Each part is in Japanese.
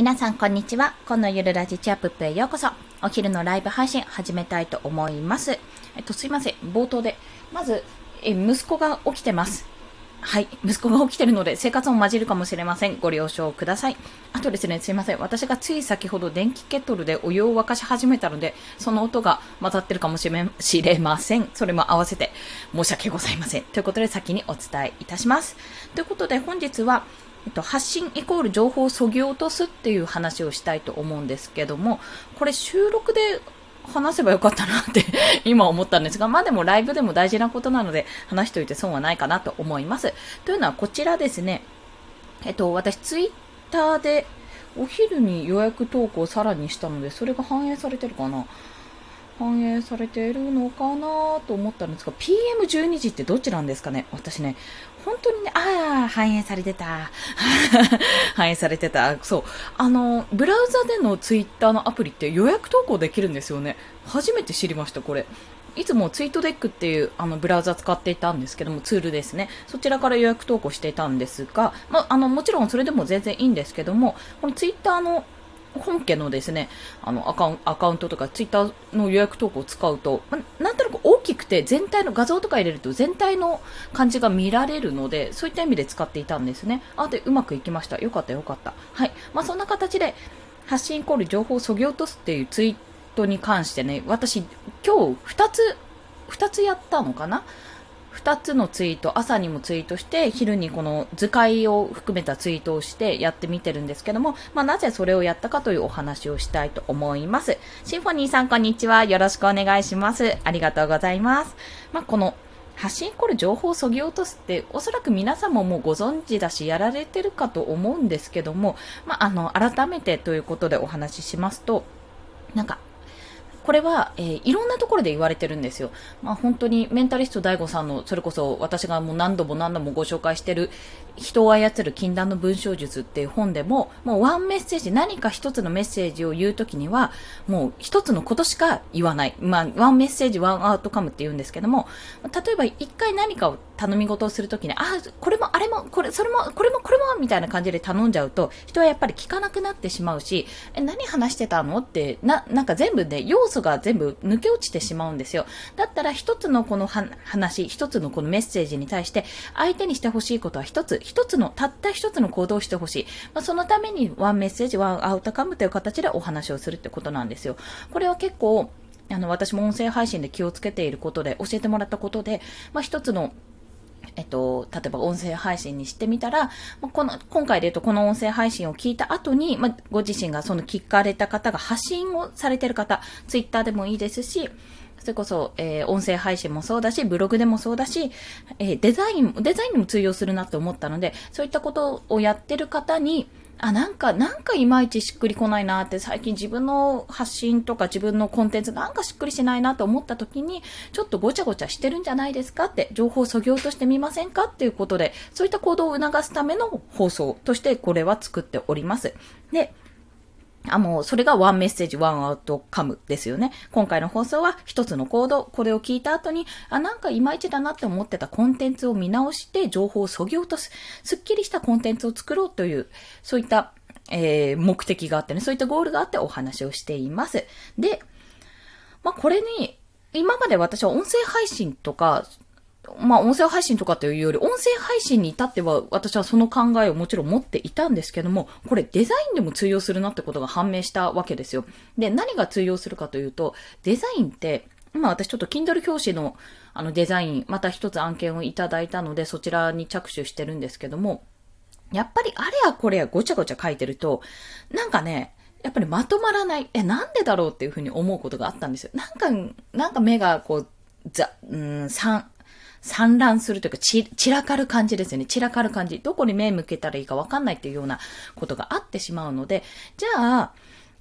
皆さん、こんにちは。このゆるラジチャップへようこそ。お昼のライブ配信始めたいと思います。えっと、すいません。冒頭で。まず、え、息子が起きてます。はい。息子が起きてるので、生活も混じるかもしれません。ご了承ください。あとですね、すいません。私がつい先ほど電気ケトルでお湯を沸かし始めたので、その音が混ざってるかもしれません。それも合わせて申し訳ございません。ということで、先にお伝えいたします。ということで、本日は、えっと、発信イコール情報をそぎ落とすっていう話をしたいと思うんですけども、これ収録で話せばよかったなって 今思ったんですが、まあでもライブでも大事なことなので話しておいて損はないかなと思います。というのはこちらですね、えっと、私ツイッターでお昼に予約投稿をさらにしたので、それが反映されてるかな？反映されているのかなと思ったんですが、PM12 時ってどっちなんですかね？私ね、本当にね、ああ、反映されてた。反映されてた。そう。あの、ブラウザでのツイッターのアプリって予約投稿できるんですよね。初めて知りました、これ。いつもツイートデックっていうあのブラウザ使っていたんですけども、ツールですね。そちらから予約投稿していたんですが、まあ、の、もちろんそれでも全然いいんですけども、このツイッターの本家のですね、あのアカウンアカウントとかツイッターの予約投稿を使うと、ま、なんとなく大きくて全体の画像とか入れると全体の感じが見られるので、そういった意味で使っていたんですね。あ、で、うまくいきました。よかったよかった。はい。まあ、そんな形で、発信イコール情報をそぎ落とすっていうツイートに関してね、私、今日2つ、2つやったのかな？2つのツイート、朝にもツイートして、昼にこの図解を含めたツイートをしてやってみてるんですけども、まあ、なぜそれをやったかというお話をしたいと思います。シンフォニーさんこんにちは。よろしくお願いします。ありがとうございます。まあ、この発信イコール情報をそぎ落とすって、おそらく皆さんももうご存知だし、やられてるかと思うんですけども、まあ、あの、改めてということでお話ししますと、なんか、これは、えー、いろんなところで言われてるんですよ。まあ、本当にメンタリスト DAIGO さんの、それこそ私がもう何度も何度もご紹介してる、人を操る禁断の文章術っていう本でも、もうワンメッセージ、何か一つのメッセージを言うときには、もう一つのことしか言わない。まあ、ワンメッセージ、ワンアウトカムって言うんですけども、例えば一回何かを頼み事をするときに、あ、これもあれも、これ、それも、これも、これも、みたいな感じで頼んじゃうと、人はやっぱり聞かなくなってしまうし、え、何話してたの？って、な、なんか全部で、要素が全部抜け落ちてしまうんですよ。だったら一つのこの話、一つのこのメッセージに対して、相手にしてほしいことは一つ、一つの、たった一つの行動をしてほしい。まあ、そのためにワンメッセージ、ワンアウトカムという形でお話をするってことなんですよ。これは結構、あの、私も音声配信で気をつけていることで、教えてもらったことで、まあ、一つのえっと、例えば音声配信にしてみたら、この、今回で言うとこの音声配信を聞いた後に、まあ、ご自身がその聞かれた方が発信をされてる方、ツイッターでもいいですし、それこそ、えー、音声配信もそうだし、ブログでもそうだし、えー、デザイン、デザインにも通用するなって思ったので、そういったことをやってる方に、あ、なんか、なんかいまいちしっくりこないなって最近自分の発信とか自分のコンテンツなんかしっくりしないなと思った時に、ちょっとごちゃごちゃしてるんじゃないですかって、情報をそぎ落としてみませんかっていうことで、そういった行動を促すための放送としてこれは作っております。で、あ、もう、それがワンメッセージ、ワンアウトカムですよね。今回の放送は一つの行動、これを聞いた後に、あ、なんかいまいちだなって思ってたコンテンツを見直して、情報を削ぎ落とす、すっきりしたコンテンツを作ろうという、そういった、えー、目的があってね、そういったゴールがあってお話をしています。で、まあ、これに、今まで私は音声配信とか、まあ、音声配信とかというより、音声配信に至っては、私はその考えをもちろん持っていたんですけども、これデザインでも通用するなってことが判明したわけですよ。で、何が通用するかというと、デザインって、今私ちょっと Kindle 表紙のあのデザイン、また一つ案件をいただいたので、そちらに着手してるんですけども、やっぱりあれやこれやごちゃごちゃ書いてると、なんかね、やっぱりまとまらない。え、なんでだろうっていうふうに思うことがあったんですよ。なんか、なんか目がこう、ざ、うん、三、散乱するというか、ち、散らかる感じですよね。散らかる感じ。どこに目向けたらいいかわかんないっていうようなことがあってしまうので、じゃあ、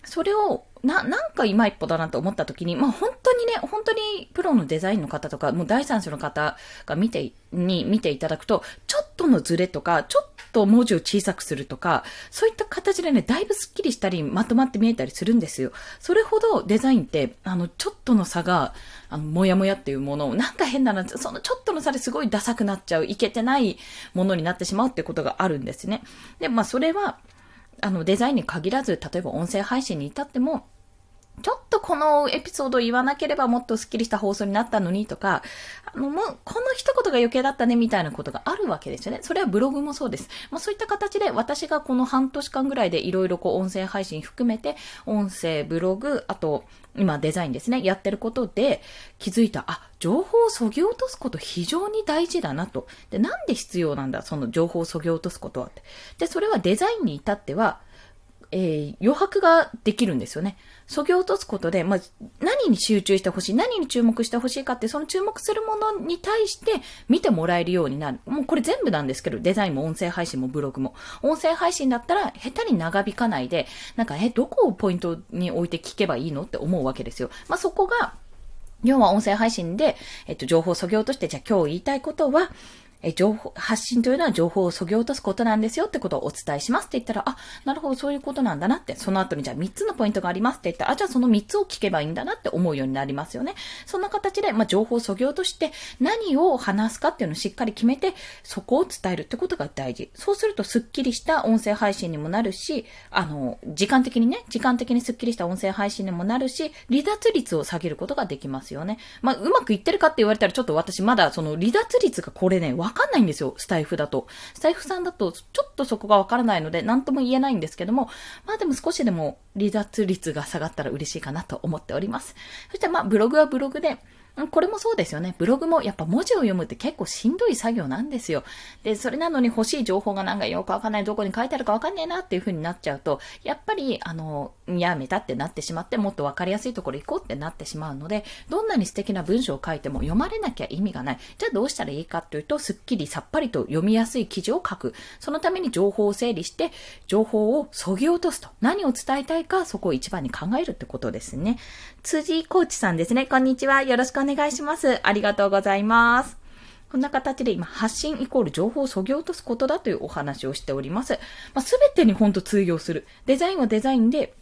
それを、な、なんか今一歩だなと思った時に、まあ本当にね、本当にプロのデザインの方とか、もう第三者の方が見て、に見ていただくと、ちょっとのズレとか、ちょっと文字を小さくするとか、そういった形でね、だいぶスッキリしたり、まとまって見えたりするんですよ。それほどデザインって、あの、ちょっとの差が、あの、もやもやっていうものを、なんか変だな、そのちょっとの差ですごいダサくなっちゃう、いけてないものになってしまうってことがあるんですね。で、まあ、それは、あの、デザインに限らず、例えば音声配信に至っても、ちょっとこのエピソードを言わなければもっとスッキリした放送になったのにとか、あの、もう、この一言が余計だったねみたいなことがあるわけですよね。それはブログもそうです。まあそういった形で私がこの半年間ぐらいでいろいろこう音声配信含めて、音声、ブログ、あと、今デザインですね、やってることで気づいた、あ、情報を削ぎ落とすこと非常に大事だなと。で、なんで必要なんだ、その情報を削ぎ落とすことはって。で、それはデザインに至っては、えー、余白ができるんですよね。そぎ落とすことで、まあ、何に集中してほしい、何に注目してほしいかって、その注目するものに対して見てもらえるようになる。もうこれ全部なんですけど、デザインも音声配信もブログも。音声配信だったら、下手に長引かないで、なんか、え、どこをポイントに置いて聞けばいいのって思うわけですよ。まあ、そこが、要は音声配信で、えっと、情報をそぎ落として、じゃあ今日言いたいことは、え、情報、発信というのは情報を削ぎ落とすことなんですよってことをお伝えしますって言ったら、あ、なるほど、そういうことなんだなって、その後にじゃあ3つのポイントがありますって言ったら、あ、じゃあその3つを聞けばいいんだなって思うようになりますよね。そんな形で、まあ、情報を削ぎ落として何を話すかっていうのをしっかり決めて、そこを伝えるってことが大事。そうするとスッキリした音声配信にもなるし、あの、時間的にね、時間的にスッキリした音声配信にもなるし、離脱率を下げることができますよね。まあ、うまくいってるかって言われたらちょっと私まだその離脱率がこれね、わかんないんですよ。スタイフだと。スタイフさんだと、ちょっとそこがわからないので、なんとも言えないんですけども、まあでも少しでも離脱率が下がったら嬉しいかなと思っております。そしてまあ、ブログはブログで、これもそうですよね。ブログもやっぱ文字を読むって結構しんどい作業なんですよ。で、それなのに欲しい情報がなんかよくわかんない、どこに書いてあるかわかんねえなっていう風になっちゃうと、やっぱり、あの、やめたってなってしまって、もっとわかりやすいところ行こうってなってしまうので、どんなに素敵な文章を書いても読まれなきゃ意味がない。じゃあどうしたらいいかっていうと、すっきりさっぱりと読みやすい記事を書く。そのために情報を整理して、情報を削ぎ落とすと。何を伝えたいか、そこを一番に考えるってことですね。辻コーチさんですね。こんにちは。よろしくお願いします。ありがとうございます。こんな形で今、発信イコール情報を削ぎ落とすことだというお話をしております。まあ、全てに本当通用する。デザインはデザインで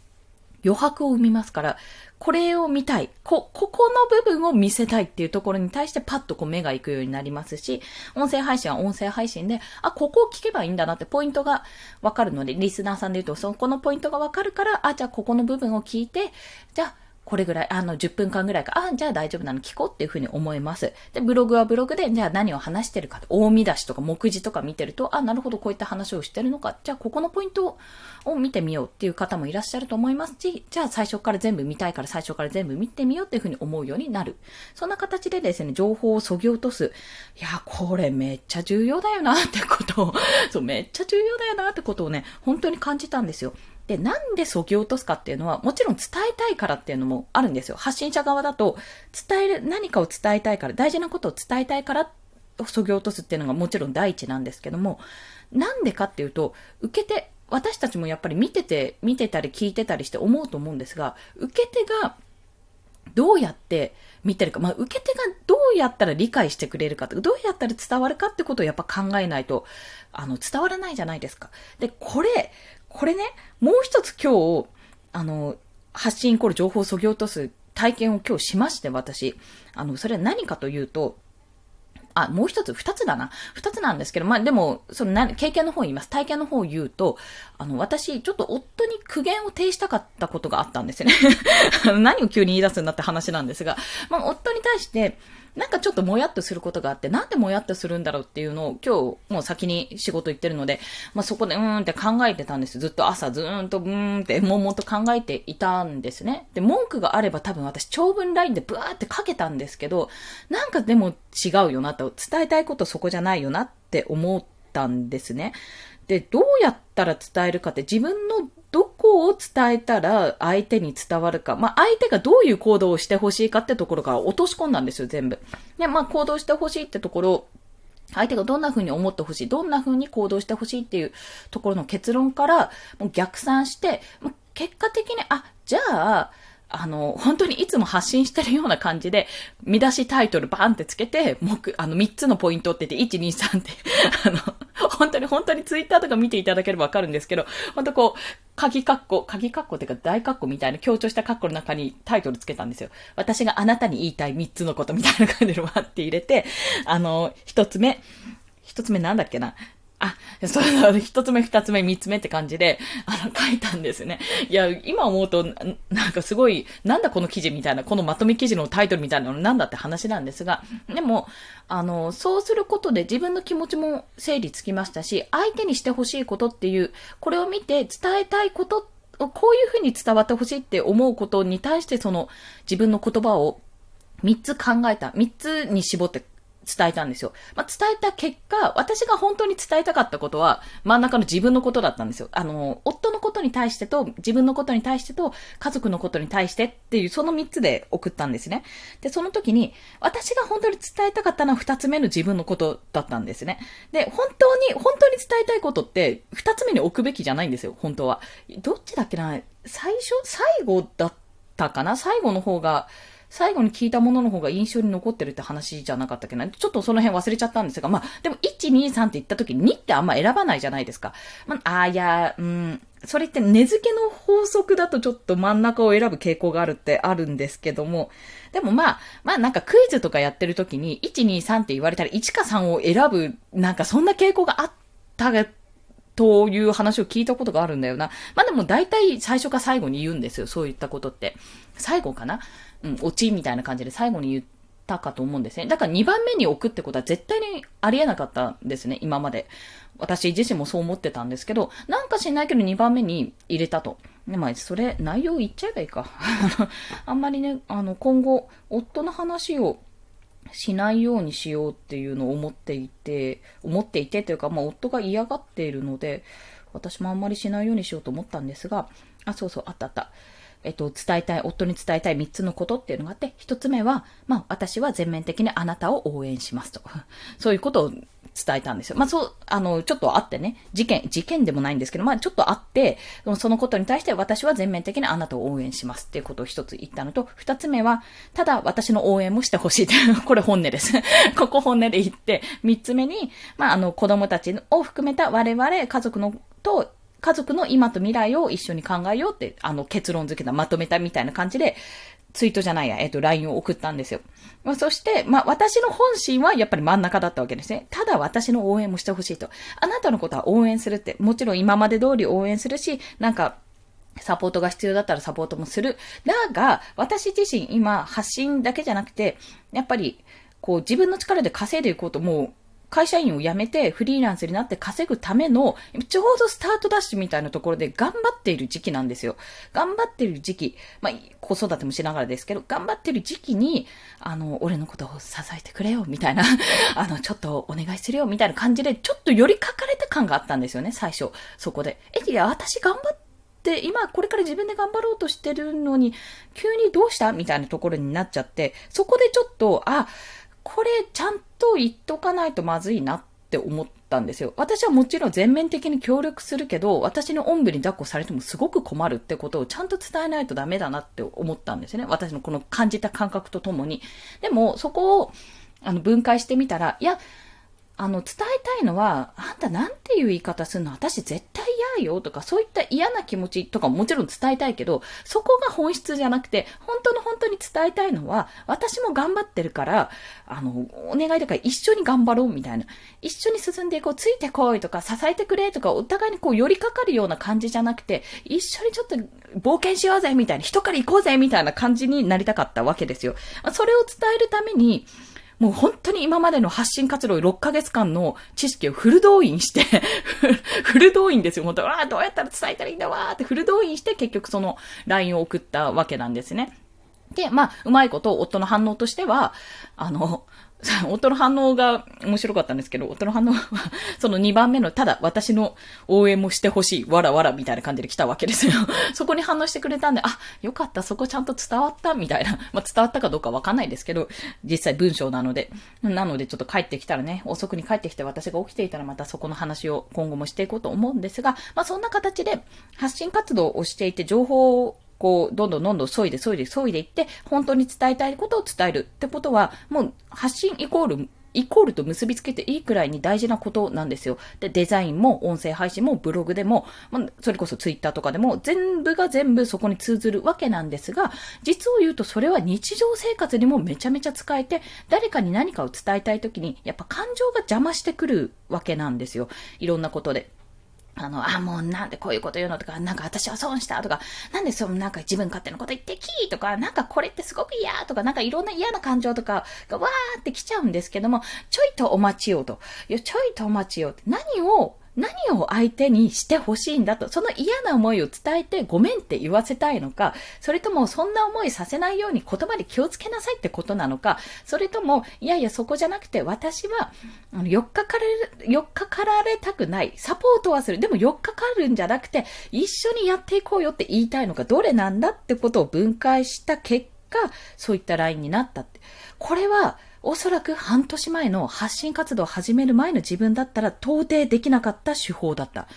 余白を生みますから、これを見たい。こ、ここの部分を見せたいっていうところに対してパッとこう目が行くようになりますし、音声配信は音声配信で、あ、ここを聞けばいいんだなってポイントがわかるので、リスナーさんで言うと、そこのポイントがわかるから、あ、じゃあここの部分を聞いて、じゃあ、これぐらい、あの、10分間ぐらいか、あ、じゃあ大丈夫なの聞こうっていうふうに思います。で、ブログはブログで、じゃあ何を話してるか、大見出しとか目次とか見てると、あ、なるほど、こういった話をしてるのか、じゃあここのポイントを見てみようっていう方もいらっしゃると思いますし、じゃあ最初から全部見たいから最初から全部見てみようっていうふうに思うようになる。そんな形でですね、情報を削ぎ落とす。いや、これめっちゃ重要だよなってことを、そう、めっちゃ重要だよなってことをね、本当に感じたんですよ。で、なんでそぎ落とすかっていうのは、もちろん伝えたいからっていうのもあるんですよ。発信者側だと、伝える、何かを伝えたいから、大事なことを伝えたいから、そぎ落とすっていうのがもちろん第一なんですけども、なんでかっていうと、受け手、私たちもやっぱり見てて、見てたり聞いてたりして思うと思うんですが、受け手がどうやって見てるか、まあ、受け手がどうやったら理解してくれるか、どうやったら伝わるかってことをやっぱ考えないと、あの、伝わらないじゃないですか。で、これ、これね、もう一つ今日、あの、発信イコール情報を削ぎ落とす体験を今日しまして、私。あの、それは何かというと、あ、もう一つ、二つだな。二つなんですけど、まあでも、そのな、経験の方を言います。体験の方を言うと、あの、私、ちょっと夫に苦言を呈したかったことがあったんですよね。何を急に言い出すんだって話なんですが、まあ夫に対して、なんかちょっともやっとすることがあって、なんでもやっとするんだろうっていうのを今日もう先に仕事行ってるので、まあそこでうーんって考えてたんです。ずっと朝ずーんとうーんって悶々と考えていたんですね。で、文句があれば多分私長文ラインでブワーってかけたんですけど、なんかでも違うよなと、伝えたいことそこじゃないよなって思ったんですね。で、どうやったら伝えるかって自分のを伝えたら相手に伝わるか。まあ、相手がどういう行動をしてほしいかってところから落とし込んだんですよ、全部。で、まあ、行動してほしいってところ相手がどんな風に思ってほしい、どんな風に行動してほしいっていうところの結論から、もう逆算して、結果的に、あ、じゃあ、あの、本当にいつも発信してるような感じで、見出しタイトルバーンってつけて、目、あの、3つのポイントって言って、1、2、3って、あの、本当に本当にツイッターとか見ていただければわかるんですけど、本当こう、鍵括弧、鍵括弧っていうか大括弧みたいな強調した括弧の中にタイトルつけたんですよ。私があなたに言いたい3つのことみたいな感じでわって入れて、あの、1つ目、1つ目なんだっけな？あ、そう、一つ目、二つ目、三つ目って感じで、あの、書いたんですね。いや、今思うと、なんかすごい、なんだこの記事みたいな、このまとめ記事のタイトルみたいなのなんだって話なんですが、でも、あの、そうすることで自分の気持ちも整理つきましたし、相手にしてほしいことっていう、これを見て伝えたいことこういうふうに伝わってほしいって思うことに対してその自分の言葉を3つ考えた。3つに絞って伝えたんですよ。まあ、伝えた結果、私が本当に伝えたかったことは、真ん中の自分のことだったんですよ。あの、夫のことに対してと、自分のことに対してと、家族のことに対してっていう、その3つで送ったんですね。で、その時に、私が本当に伝えたかったのは2つ目の自分のことだったんですね。で、本当に、本当に伝えたいことって、2つ目に置くべきじゃないんですよ、本当は。どっちだっけな最初最後だったかな最後の方が、最後に聞いたものの方が印象に残ってるって話じゃなかったっけな？ちょっとその辺忘れちゃったんですが、まあ、でも1、2、3って言った時に2ってあんま選ばないじゃないですか。まあ、あいや、うん、それって根付けの法則だとちょっと真ん中を選ぶ傾向があるってあるんですけども、でもまあ、まあなんかクイズとかやってる時に1、2、3って言われたら1か3を選ぶ、なんかそんな傾向があったという話を聞いたことがあるんだよな。まあでも大体最初か最後に言うんですよ。そういったことって。最後かな？うん、オチみたいな感じで最後に言ったかと思うんですね。だから2番目に置くってことは絶対にありえなかったんですね、今まで。私自身もそう思ってたんですけど、なんかしないけど2番目に入れたと。でまあ、それ、内容言っちゃえばいいか。あんまりね、あの、今後、夫の話をしないようにしようっていうのを思っていて、思っていてというか、まあ、夫が嫌がっているので、私もあんまりしないようにしようと思ったんですが、あ、そうそう、あったあった。えっと、伝えたい、夫に伝えたい3つのことっていうのがあって、1つ目は、まあ、私は全面的にあなたを応援しますと。そういうことを伝えたんですよ。まあ、そう、あの、ちょっとあってね、事件、事件でもないんですけど、まあ、ちょっとあって、そのことに対して私は全面的にあなたを応援しますっていうことを一つ言ったのと、二つ目は、ただ私の応援もしてほしい、これ本音です。ここ本音で言って、三つ目に、まあ、あの、子供たちを含めた我々家族のと家族の今と未来を一緒に考えようって、あの、結論付けた、まとめたみたいな感じで、ツイートじゃないや、えっ、と、LINE を送ったんですよ。まあ、そして、まあ、私の本心はやっぱり真ん中だったわけですね。ただ私の応援もしてほしいと。あなたのことは応援するって、もちろん今まで通り応援するし、なんか、サポートが必要だったらサポートもする。だが、私自身今、発信だけじゃなくて、やっぱり、こう、自分の力で稼いでいこうと、もう、会社員を辞めてフリーランスになって稼ぐための、ちょうどスタートダッシュみたいなところで頑張っている時期なんですよ。頑張っている時期、まあ、子育てもしながらですけど、頑張っている時期に、あの、俺のことを支えてくれよ、みたいな、あの、ちょっとお願いするよ、みたいな感じで、ちょっと寄りかかれた感があったんですよね、最初。そこで。え、いや、私頑張って、今これから自分で頑張ろうとしてるのに、急にどうした？みたいなところになっちゃって、そこでちょっと、あ、これちゃんと言っとかないとまずいなって思ったんですよ。私はもちろん全面的に協力するけど、私のおんぶに抱っこされてもすごく困るってことをちゃんと伝えないとダメだなって思ったんですね。私のこの感じた感覚とともに。でも、そこを、あの、分解してみたら、いや、あの、伝えたいのは、あんたなんていう言い方するの？私絶対嫌よとか、そういった嫌な気持ちとかももちろん伝えたいけど、そこが本質じゃなくて、本当の本当に伝えたいのは、私も頑張ってるから、あの、お願いだから一緒に頑張ろうみたいな。一緒に進んでいこう、ついてこいとか、支えてくれとか、お互いにこう寄りかかるような感じじゃなくて、一緒にちょっと冒険しようぜみたいな、人から行こうぜみたいな感じになりたかったわけですよ。それを伝えるために、もう本当に今までの発信活動6ヶ月間の知識をフル動員して フル動員ですよ。本当わあ、どうやったら伝えたらいいんだわーってフル動員して結局その LINE を送ったわけなんですね。で、まあ、うまいこと夫の反応としては、あの、夫の反応が面白かったんですけど、夫の反応は、その2番目の、ただ私の応援もしてほしい、わらわらみたいな感じで来たわけですよ。そこに反応してくれたんで、あ、よかった、そこちゃんと伝わった、みたいな。まあ、伝わったかどうかわかんないですけど、実際文章なので。なので、ちょっと帰ってきたらね、遅くに帰ってきて私が起きていたらまたそこの話を今後もしていこうと思うんですが、まあ、そんな形で発信活動をしていて情報をこう、どんどんどんどん削いで削いで削いでいって、本当に伝えたいことを伝えるってことは、もう発信イコールイコールと結びつけていいくらいに大事なことなんですよ。で、デザインも音声配信もブログでも、まあ、それこそツイッターとかでも全部が全部そこに通ずるわけなんですが、実を言うとそれは日常生活にもめちゃめちゃ使えて、誰かに何かを伝えたいときに、やっぱ感情が邪魔してくるわけなんですよ。いろんなことで。あの、あ、もうなんでこういうこと言うのとか、なんか私は損したとか、なんでそのなんか自分勝手なこと言ってきーとか、なんかこれってすごく嫌とか、なんかいろんな嫌な感情とかがわーって来ちゃうんですけども、ちょいとお待ちよと。いや、ちょいとお待ちよって。何を何を相手にしてほしいんだと、その嫌な思いを伝えてごめんって言わせたいのか、それともそんな思いさせないように言葉で気をつけなさいってことなのか、それとも、いやいやそこじゃなくて私は、あの、4日かられ、4日かられたくない、サポートはする、でも4日かかるんじゃなくて、一緒にやっていこうよって言いたいのか、どれなんだってことを分解した結果、そういったラインになったって。これは、おそらく半年前の発信活動を始める前の自分だったら到底できなかった手法だった。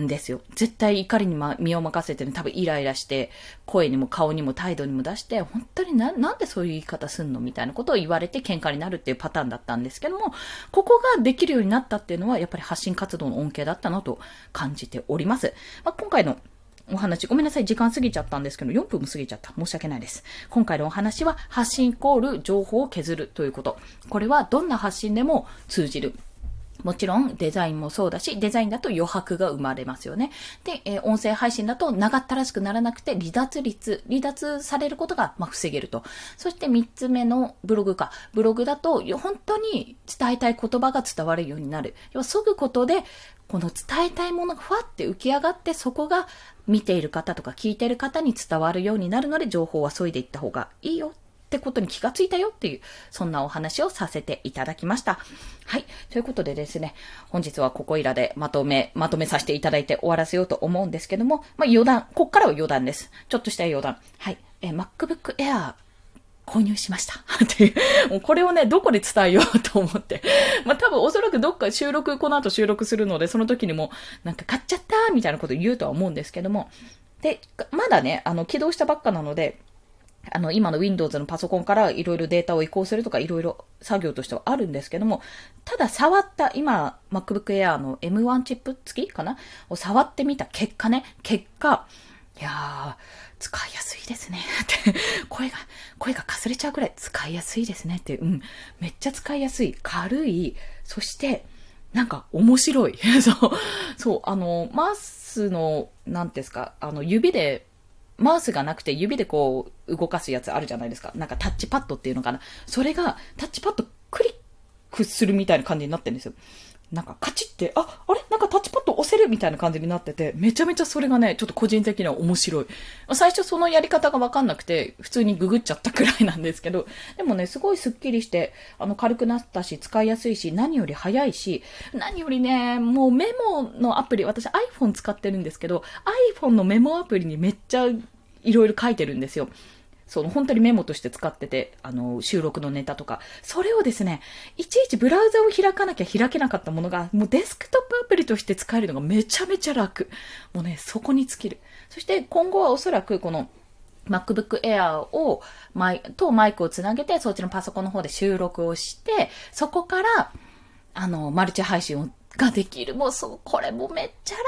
んですよ。絶対怒りに、ま、身を任せてね、多分イライラして、声にも顔にも態度にも出して、本当にな、なんでそういう言い方すんのみたいなことを言われて喧嘩になるっていうパターンだったんですけども、ここができるようになったっていうのは、やっぱり発信活動の恩恵だったなと感じております。まあ、今回のお話、ごめんなさい、時間過ぎちゃったんですけど、4分も過ぎちゃった。申し訳ないです。今回のお話は、発信イコール情報を削るということ。これはどんな発信でも通じる。もちろんデザインもそうだし、デザインだと余白が生まれますよね。で、えー、音声配信だと長ったらしくならなくて離脱率、離脱されることが、まあ、防げると。そして3つ目のブログか。ブログだと本当に伝えたい言葉が伝わるようになる。要は、削ぐことでこの伝えたいものがふわって浮き上がって、そこが見ている方とか聞いている方に伝わるようになるので、情報は削いでいった方がいいよってことに気がついたよっていう、そんなお話をさせていただきました。はい。ということでですね、本日はここいらでまとめ、まとめさせていただいて終わらせようと思うんですけども、まあ余談、こっからは余談です。ちょっとした余談。はい。え MacBook Air 購入しました。っていう、もうこれをね、どこで伝えようと思って。まあ多分おそらくどっか収録、この後収録するので、その時にも、なんか買っちゃったみたいなこと言うとは思うんですけども。で、まだね、あの、起動したばっかなので、あの、今の Windows のパソコンからいろいろデータを移行するとかいろいろ作業としてはあるんですけども、ただ触った、今、MacBook Air の M1 チップ付きかな？を触ってみた結果ね、結果、いやー、使いやすいですね。って、声が、声がかすれちゃうくらい使いやすいですねって、うん。めっちゃ使いやすい。軽い。そして、なんか面白い。そう。そう、あの、マウスの、なんですか、あの、指で、マウスがなくて指でこう動かすやつあるじゃないですか。なんかタッチパッドっていうのかな。それがタッチパッドクリックするみたいな感じになってるんですよ。なんかカチって、あ、あれ？なんかタッチパッド押せるみたいな感じになってて、めちゃめちゃそれがね、ちょっと個人的には面白い。最初そのやり方がわかんなくて、普通にググっちゃったくらいなんですけど、でもね、すごいスッキリして、あの、軽くなったし、使いやすいし、何より早いし、何よりね、もうメモのアプリ、私 iPhone 使ってるんですけど、iPhone のメモアプリにめっちゃいろいろ書いてるんですよ。その本当にメモとして使ってて、あの、収録のネタとか、それをですね、いちいちブラウザを開かなきゃ開けなかったものが、もうデスクトップアプリとして使えるのがめちゃめちゃ楽。もうね、そこに尽きる。そして今後はおそらくこの、MacBook Air を、マイ、とマイクをつなげて、そっちのパソコンの方で収録をして、そこから、あの、マルチ配信をができる。もうそう、これもめっちゃ楽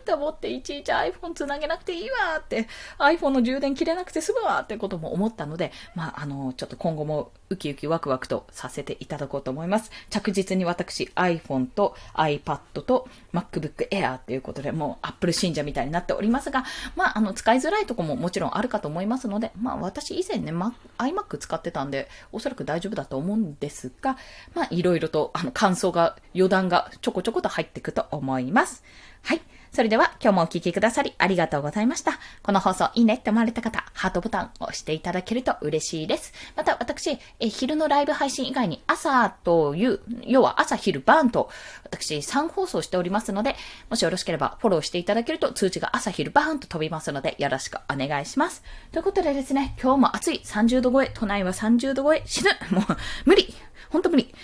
って思って、いちいち iPhone つなげなくていいわって、iPhone の充電切れなくて済むわってことも思ったので、まあ、あの、ちょっと今後もウキウキワクワクとさせていただこうと思います。着実に私 iPhone と iPad と MacBook Air っていうことで、もう Apple 信者みたいになっておりますが、まあ、あの、使いづらいとこももちろんあるかと思いますので、まあ、私以前ね、ま、iMac 使ってたんで、おそらく大丈夫だと思うんですが、まあ、いろいろと、あの、感想が、余談がちょこちょこと入っていくと思います。はい。それでは今日もお聴きくださりありがとうございました。この放送いいねって思われた方、ハートボタンを押していただけると嬉しいです。また私、え昼のライブ配信以外に朝という、要は朝昼晩と私3放送しておりますので、もしよろしければフォローしていただけると通知が朝昼晩と飛びますのでよろしくお願いします。ということでですね、今日も暑い30度超え、都内は30度超え、死ぬもう無理ほんと無理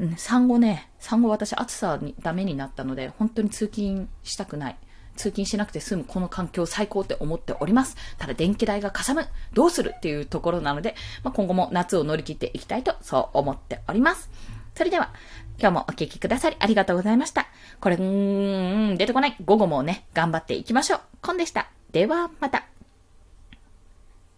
うん、産後ね、産後私暑さにダメになったので、本当に通勤したくない。通勤しなくて済むこの環境最高って思っております。ただ電気代がかさむ。どうするっていうところなので、まあ、今後も夏を乗り切っていきたいとそう思っております。それでは、今日もお聴きくださりありがとうございました。これ、うーん、出てこない。午後もね、頑張っていきましょう。コンでした。では、また。